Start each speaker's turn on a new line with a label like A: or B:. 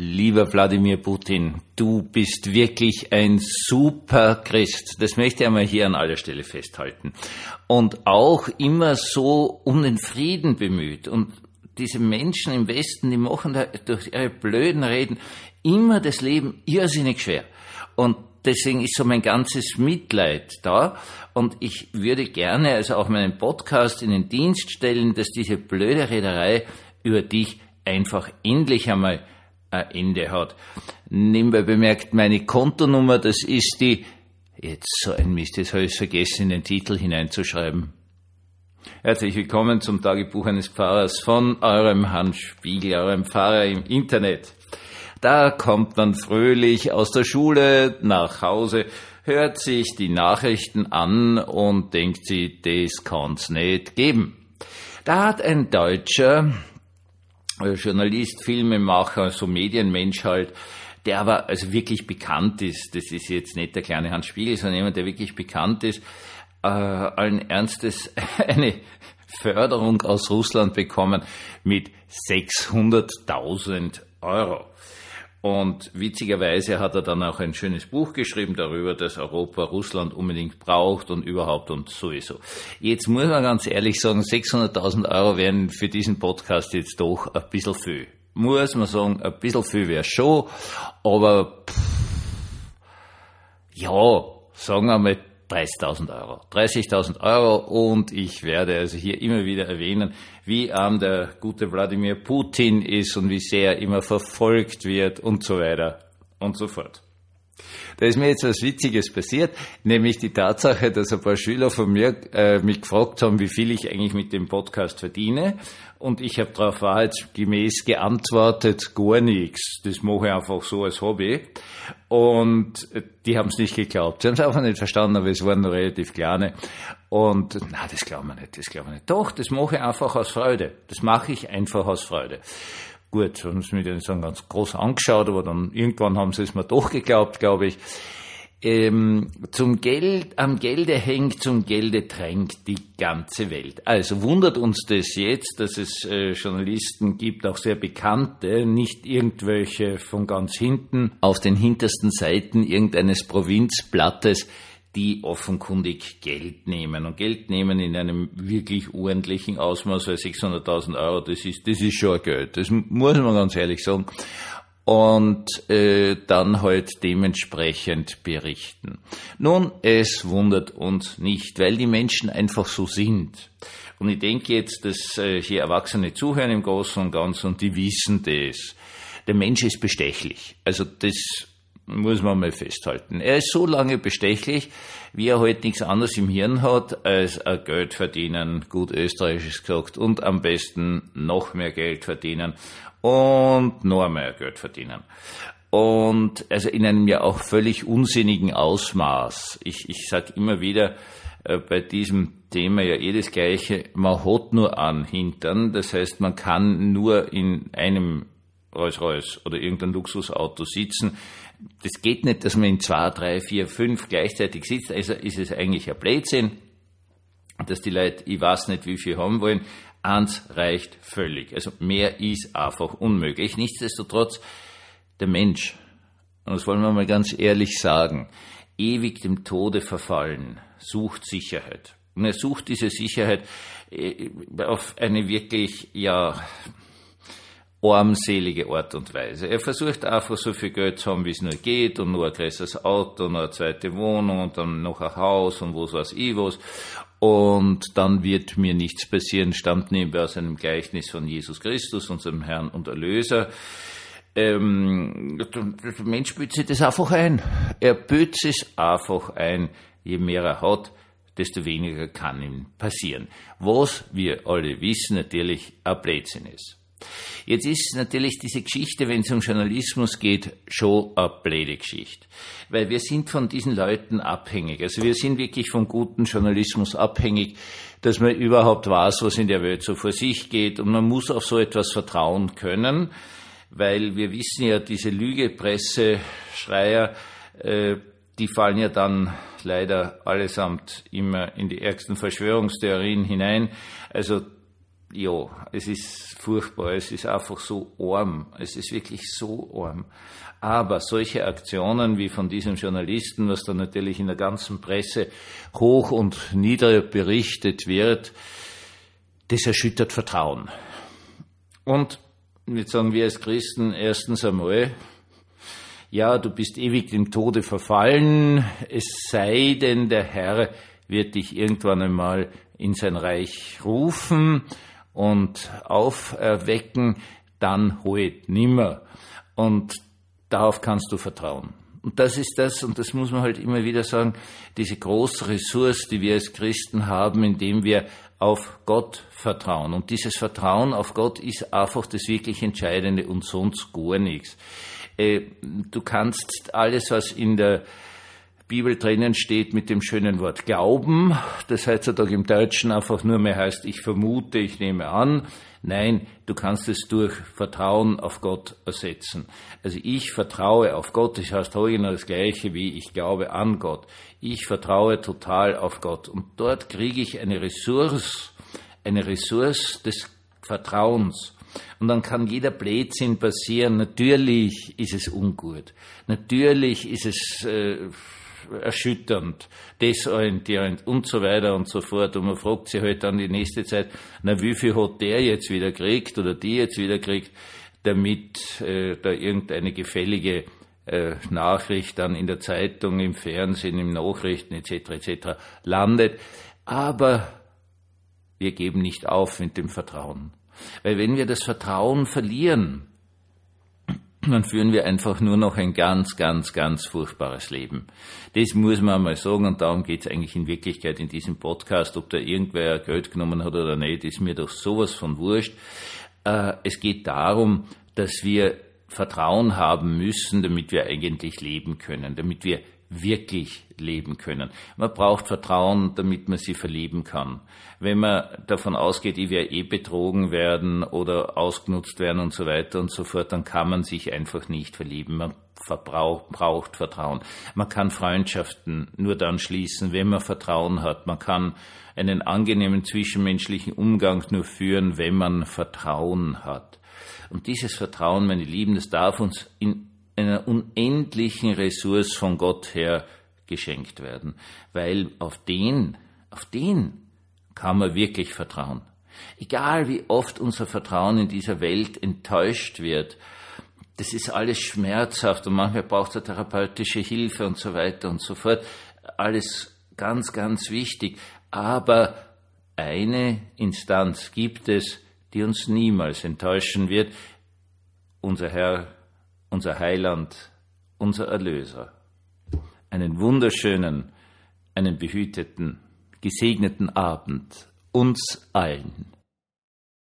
A: Lieber Wladimir Putin, du bist wirklich ein super Christ. Das möchte ich einmal hier an aller Stelle festhalten. Und auch immer so um den Frieden bemüht. Und diese Menschen im Westen, die machen da durch ihre blöden Reden immer das Leben irrsinnig schwer. Und deswegen ist so mein ganzes Mitleid da. Und ich würde gerne also auch meinen Podcast in den Dienst stellen, dass diese blöde Rederei über dich einfach endlich einmal ein Ende hat. Nebenbei bemerkt, meine Kontonummer, das ist die, jetzt so ein Mist, jetzt habe ich es vergessen, in den Titel hineinzuschreiben. Herzlich willkommen zum Tagebuch eines Pfarrers von eurem Hans Spiegel, eurem Pfarrer im Internet. Da kommt man fröhlich aus der Schule nach Hause, hört sich die Nachrichten an und denkt sich, das kann's nicht geben. Da hat ein Deutscher Journalist, Filmemacher, so Medienmensch halt, der aber also wirklich bekannt ist. Das ist jetzt nicht der kleine Hans Spiegel, sondern jemand, der wirklich bekannt ist, äh, allen Ernstes eine Förderung aus Russland bekommen mit 600.000 Euro. Und witzigerweise hat er dann auch ein schönes Buch geschrieben darüber, dass Europa Russland unbedingt braucht und überhaupt und sowieso. Jetzt muss man ganz ehrlich sagen, 600.000 Euro wären für diesen Podcast jetzt doch ein bisschen viel. Muss man sagen, ein bisschen viel wäre schon, aber pff, ja, sagen wir mal 30.000 Euro. 30.000 Euro und ich werde also hier immer wieder erwähnen, wie arm der gute Wladimir Putin ist und wie sehr er immer verfolgt wird und so weiter und so fort. Da ist mir jetzt was Witziges passiert, nämlich die Tatsache, dass ein paar Schüler von mir äh, mich gefragt haben, wie viel ich eigentlich mit dem Podcast verdiene. Und ich habe darauf wahrheitsgemäß geantwortet, gar nichts. Das mache ich einfach so als Hobby. Und die haben es nicht geglaubt. Sie haben es einfach nicht verstanden, aber es waren nur relativ kleine. Und na, das glauben wir nicht, das glauben wir nicht. Doch, das mache ich einfach aus Freude. Das mache ich einfach aus Freude. Gut, haben sie mich dann so ganz groß angeschaut, aber dann irgendwann haben sie es mir doch geglaubt, glaube ich. Ähm, zum Geld, am Gelde hängt, zum Gelde drängt die ganze Welt. Also wundert uns das jetzt, dass es äh, Journalisten gibt, auch sehr bekannte, nicht irgendwelche von ganz hinten auf den hintersten Seiten irgendeines Provinzblattes, die offenkundig Geld nehmen. Und Geld nehmen in einem wirklich ordentlichen Ausmaß, weil 600.000 Euro, das ist, das ist schon Geld. Das muss man ganz ehrlich sagen. Und äh, dann halt dementsprechend berichten. Nun, es wundert uns nicht, weil die Menschen einfach so sind. Und ich denke jetzt, dass äh, hier Erwachsene zuhören im Großen und Ganzen und die wissen das. Der Mensch ist bestechlich. Also das muss man mal festhalten. Er ist so lange bestechlich, wie er heute nichts anderes im Hirn hat, als ein Geld verdienen, gut österreichisch gesagt, und am besten noch mehr Geld verdienen und noch mehr Geld verdienen. Und also in einem ja auch völlig unsinnigen Ausmaß. Ich, ich sage immer wieder äh, bei diesem Thema ja eh das Gleiche, man hat nur einen Hintern, das heißt man kann nur in einem Rolls-Royce oder irgendein Luxusauto sitzen. Das geht nicht, dass man in zwei, drei, vier, fünf gleichzeitig sitzt. Also ist es eigentlich ein Blödsinn, dass die Leute, ich weiß nicht, wie viel haben wollen. Eins reicht völlig. Also mehr ist einfach unmöglich. Nichtsdestotrotz, der Mensch, und das wollen wir mal ganz ehrlich sagen, ewig dem Tode verfallen, sucht Sicherheit. Und er sucht diese Sicherheit äh, auf eine wirklich, ja, armselige Art und Weise. Er versucht einfach so viel Geld zu haben, wie es nur geht und nur ein größeres Auto, nur eine zweite Wohnung und dann noch ein Haus und was weiß ich was. Und dann wird mir nichts passieren, stammt nebenbei aus einem Gleichnis von Jesus Christus, unserem Herrn und Erlöser. Ähm, der Mensch büht sich das einfach ein. Er büht es einfach ein. Je mehr er hat, desto weniger kann ihm passieren. Was wir alle wissen, natürlich ein Blödsinn ist. Jetzt ist natürlich diese Geschichte, wenn es um Journalismus geht, schon eine blöde Geschichte. Weil wir sind von diesen Leuten abhängig. Also wir sind wirklich vom guten Journalismus abhängig, dass man überhaupt weiß, was in der Welt so vor sich geht. Und man muss auf so etwas vertrauen können, weil wir wissen ja, diese Lügepresseschreier, äh, die fallen ja dann leider allesamt immer in die ärgsten Verschwörungstheorien hinein. Also ja, es ist furchtbar, es ist einfach so arm, es ist wirklich so arm. Aber solche Aktionen wie von diesem Journalisten, was dann natürlich in der ganzen Presse hoch und nieder berichtet wird, das erschüttert Vertrauen. Und jetzt sagen wir als Christen erstens einmal, ja, du bist ewig dem Tode verfallen, es sei denn, der Herr wird dich irgendwann einmal in sein Reich rufen und auferwecken, dann heut nimmer. Und darauf kannst du vertrauen. Und das ist das, und das muss man halt immer wieder sagen, diese große Ressource, die wir als Christen haben, indem wir auf Gott vertrauen. Und dieses Vertrauen auf Gott ist einfach das wirklich Entscheidende und sonst gar nichts. Äh, du kannst alles, was in der Bibel drinnen steht mit dem schönen Wort Glauben, das heutzutage im Deutschen einfach nur mehr heißt, ich vermute, ich nehme an. Nein, du kannst es durch Vertrauen auf Gott ersetzen. Also ich vertraue auf Gott, das heißt original das gleiche wie ich glaube an Gott. Ich vertraue total auf Gott und dort kriege ich eine Ressource, eine Ressource des Vertrauens. Und dann kann jeder Blödsinn passieren. Natürlich ist es ungut. Natürlich ist es äh, erschütternd, desorientierend und so weiter und so fort. Und man fragt sich halt dann die nächste Zeit, na wie viel hat der jetzt wieder kriegt oder die jetzt wieder kriegt, damit äh, da irgendeine gefällige äh, Nachricht dann in der Zeitung, im Fernsehen, im Nachrichten etc. etc. landet. Aber wir geben nicht auf mit dem Vertrauen. Weil wenn wir das Vertrauen verlieren, dann führen wir einfach nur noch ein ganz, ganz, ganz furchtbares Leben. Das muss man mal sagen und darum geht es eigentlich in Wirklichkeit in diesem Podcast. Ob da irgendwer Geld genommen hat oder nicht, ist mir doch sowas von wurscht. Äh, es geht darum, dass wir Vertrauen haben müssen, damit wir eigentlich leben können, damit wir wirklich leben können. Man braucht Vertrauen, damit man sie verlieben kann. Wenn man davon ausgeht, ich werde eh betrogen werden oder ausgenutzt werden und so weiter und so fort, dann kann man sich einfach nicht verlieben. Man braucht Vertrauen. Man kann Freundschaften nur dann schließen, wenn man Vertrauen hat. Man kann einen angenehmen zwischenmenschlichen Umgang nur führen, wenn man Vertrauen hat. Und dieses Vertrauen, meine Lieben, das darf uns in einer unendlichen Ressource von Gott her geschenkt werden, weil auf den, auf den kann man wirklich vertrauen. Egal wie oft unser Vertrauen in dieser Welt enttäuscht wird, das ist alles schmerzhaft und manchmal braucht es therapeutische Hilfe und so weiter und so fort. Alles ganz, ganz wichtig. Aber eine Instanz gibt es, die uns niemals enttäuschen wird. Unser Herr unser Heiland, unser Erlöser. Einen wunderschönen, einen behüteten, gesegneten Abend uns allen.